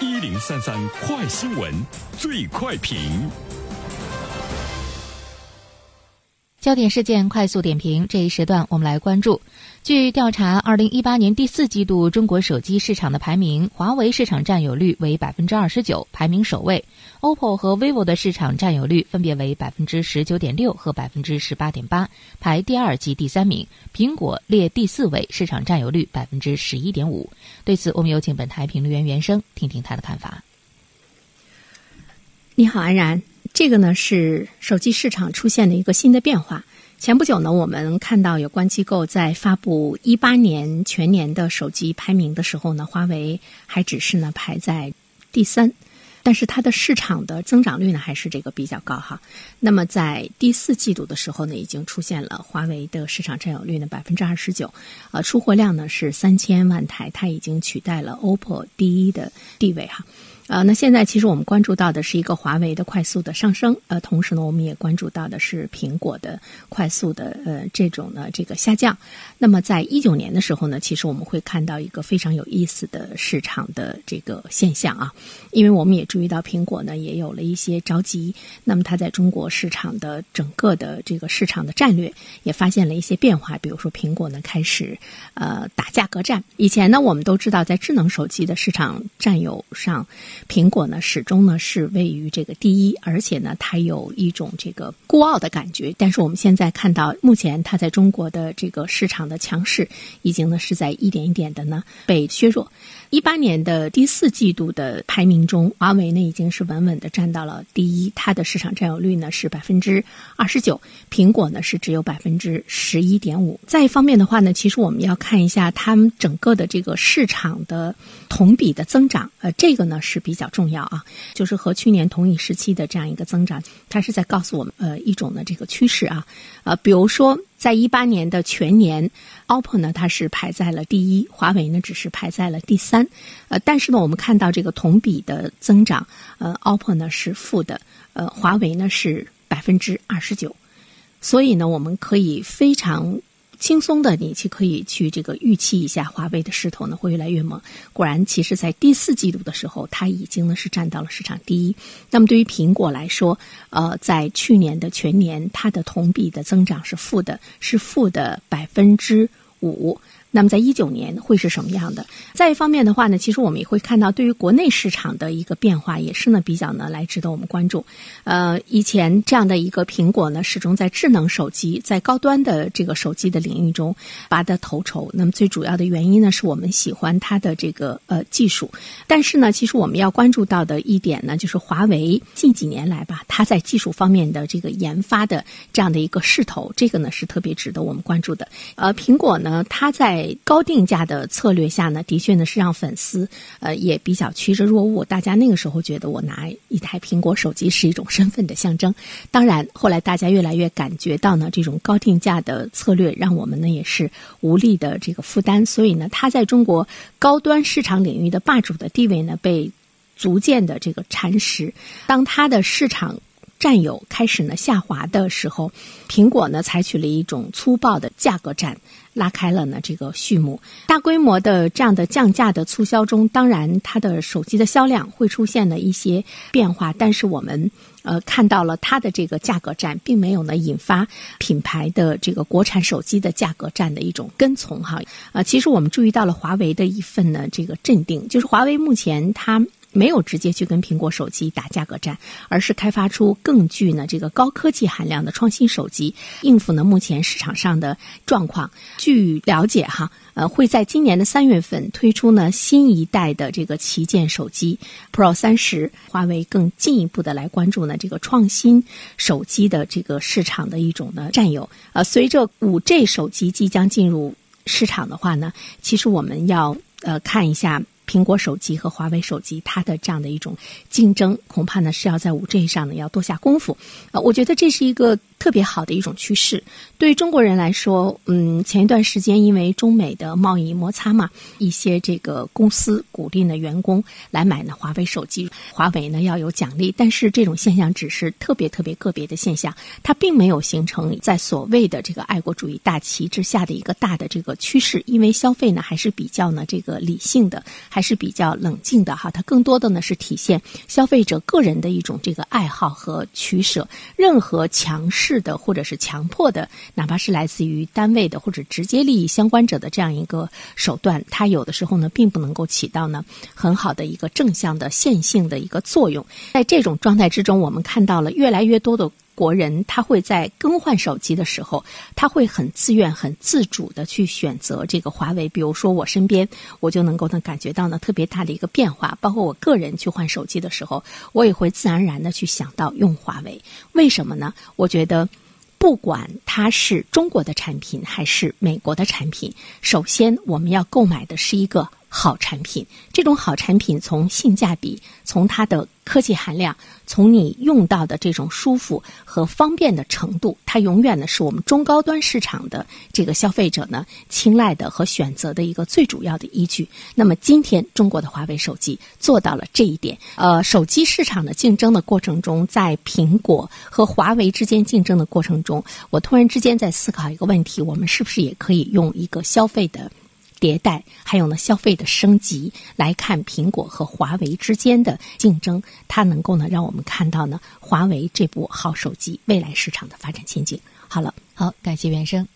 一零三三快新闻，最快评。焦点事件快速点评，这一时段我们来关注。据调查，二零一八年第四季度中国手机市场的排名，华为市场占有率为百分之二十九，排名首位；OPPO 和 vivo 的市场占有率分别为百分之十九点六和百分之十八点八，排第二及第三名。苹果列第四位，市场占有率百分之十一点五。对此，我们有请本台评论员袁生听听他的看法。你好，安然。这个呢是手机市场出现的一个新的变化。前不久呢，我们看到有关机构在发布一八年全年的手机排名的时候呢，华为还只是呢排在第三，但是它的市场的增长率呢还是这个比较高哈。那么在第四季度的时候呢，已经出现了华为的市场占有率呢百分之二十九，呃，出货量呢是三千万台，它已经取代了 OPPO 第一的地位哈。呃，那现在其实我们关注到的是一个华为的快速的上升，呃，同时呢，我们也关注到的是苹果的快速的呃这种呢这个下降。那么在一九年的时候呢，其实我们会看到一个非常有意思的市场的这个现象啊，因为我们也注意到苹果呢也有了一些着急，那么它在中国市场的整个的这个市场的战略也发现了一些变化，比如说苹果呢开始呃打价格战。以前呢，我们都知道在智能手机的市场占有上。苹果呢，始终呢是位于这个第一，而且呢，它有一种这个孤傲的感觉。但是我们现在看到，目前它在中国的这个市场的强势，已经呢是在一点一点的呢被削弱。一八年的第四季度的排名中，华为呢已经是稳稳的占到了第一，它的市场占有率呢是百分之二十九，苹果呢是只有百分之十一点五。再一方面的话呢，其实我们要看一下他们整个的这个市场的同比的增长，呃，这个呢是比较重要啊，就是和去年同一时期的这样一个增长，它是在告诉我们呃一种的这个趋势啊，呃，比如说。在一八年的全年，OPPO 呢它是排在了第一，华为呢只是排在了第三。呃，但是呢，我们看到这个同比的增长，呃，OPPO 呢是负的，呃，华为呢是百分之二十九。所以呢，我们可以非常。轻松的，你去可以去这个预期一下，华为的势头呢会越来越猛。果然，其实，在第四季度的时候，它已经呢是占到了市场第一。那么，对于苹果来说，呃，在去年的全年，它的同比的增长是负的，是负的百分之五。那么，在一九年会是什么样的？再一方面的话呢，其实我们也会看到，对于国内市场的一个变化，也是呢比较呢来值得我们关注。呃，以前这样的一个苹果呢，始终在智能手机、在高端的这个手机的领域中拔得头筹。那么最主要的原因呢，是我们喜欢它的这个呃技术。但是呢，其实我们要关注到的一点呢，就是华为近几年来吧，它在技术方面的这个研发的这样的一个势头，这个呢是特别值得我们关注的。呃，苹果呢，它在在高定价的策略下呢，的确呢是让粉丝呃也比较趋之若鹜。大家那个时候觉得我拿一台苹果手机是一种身份的象征。当然，后来大家越来越感觉到呢，这种高定价的策略让我们呢也是无力的这个负担。所以呢，它在中国高端市场领域的霸主的地位呢被逐渐的这个蚕食。当它的市场占有开始呢下滑的时候，苹果呢采取了一种粗暴的价格战。拉开了呢这个序幕，大规模的这样的降价的促销中，当然它的手机的销量会出现了一些变化，但是我们呃看到了它的这个价格战，并没有呢引发品牌的这个国产手机的价格战的一种跟从哈。呃，其实我们注意到了华为的一份呢这个镇定，就是华为目前它。没有直接去跟苹果手机打价格战，而是开发出更具呢这个高科技含量的创新手机，应付呢目前市场上的状况。据了解哈，呃，会在今年的三月份推出呢新一代的这个旗舰手机 Pro 三十。华为更进一步的来关注呢这个创新手机的这个市场的一种呢占有。呃，随着五 G 手机即将进入市场的话呢，其实我们要呃看一下。苹果手机和华为手机，它的这样的一种竞争，恐怕呢是要在五 G 上呢要多下功夫。呃，我觉得这是一个。特别好的一种趋势，对中国人来说，嗯，前一段时间因为中美的贸易摩擦嘛，一些这个公司鼓励呢员工来买呢华为手机，华为呢要有奖励，但是这种现象只是特别特别个别的现象，它并没有形成在所谓的这个爱国主义大旗之下的一个大的这个趋势，因为消费呢还是比较呢这个理性的，还是比较冷静的哈，它更多的呢是体现消费者个人的一种这个爱好和取舍。任何强势是的或者是强迫的，哪怕是来自于单位的或者直接利益相关者的这样一个手段，它有的时候呢，并不能够起到呢很好的一个正向的线性的一个作用。在这种状态之中，我们看到了越来越多的。国人他会在更换手机的时候，他会很自愿、很自主的去选择这个华为。比如说，我身边我就能够呢感觉到呢特别大的一个变化。包括我个人去换手机的时候，我也会自然而然的去想到用华为。为什么呢？我觉得，不管它是中国的产品还是美国的产品，首先我们要购买的是一个。好产品，这种好产品从性价比，从它的科技含量，从你用到的这种舒服和方便的程度，它永远呢是我们中高端市场的这个消费者呢青睐的和选择的一个最主要的依据。那么今天中国的华为手机做到了这一点。呃，手机市场的竞争的过程中，在苹果和华为之间竞争的过程中，我突然之间在思考一个问题：我们是不是也可以用一个消费的？迭代，还有呢，消费的升级来看苹果和华为之间的竞争，它能够呢让我们看到呢华为这部好手机未来市场的发展前景。好了，好，感谢袁生。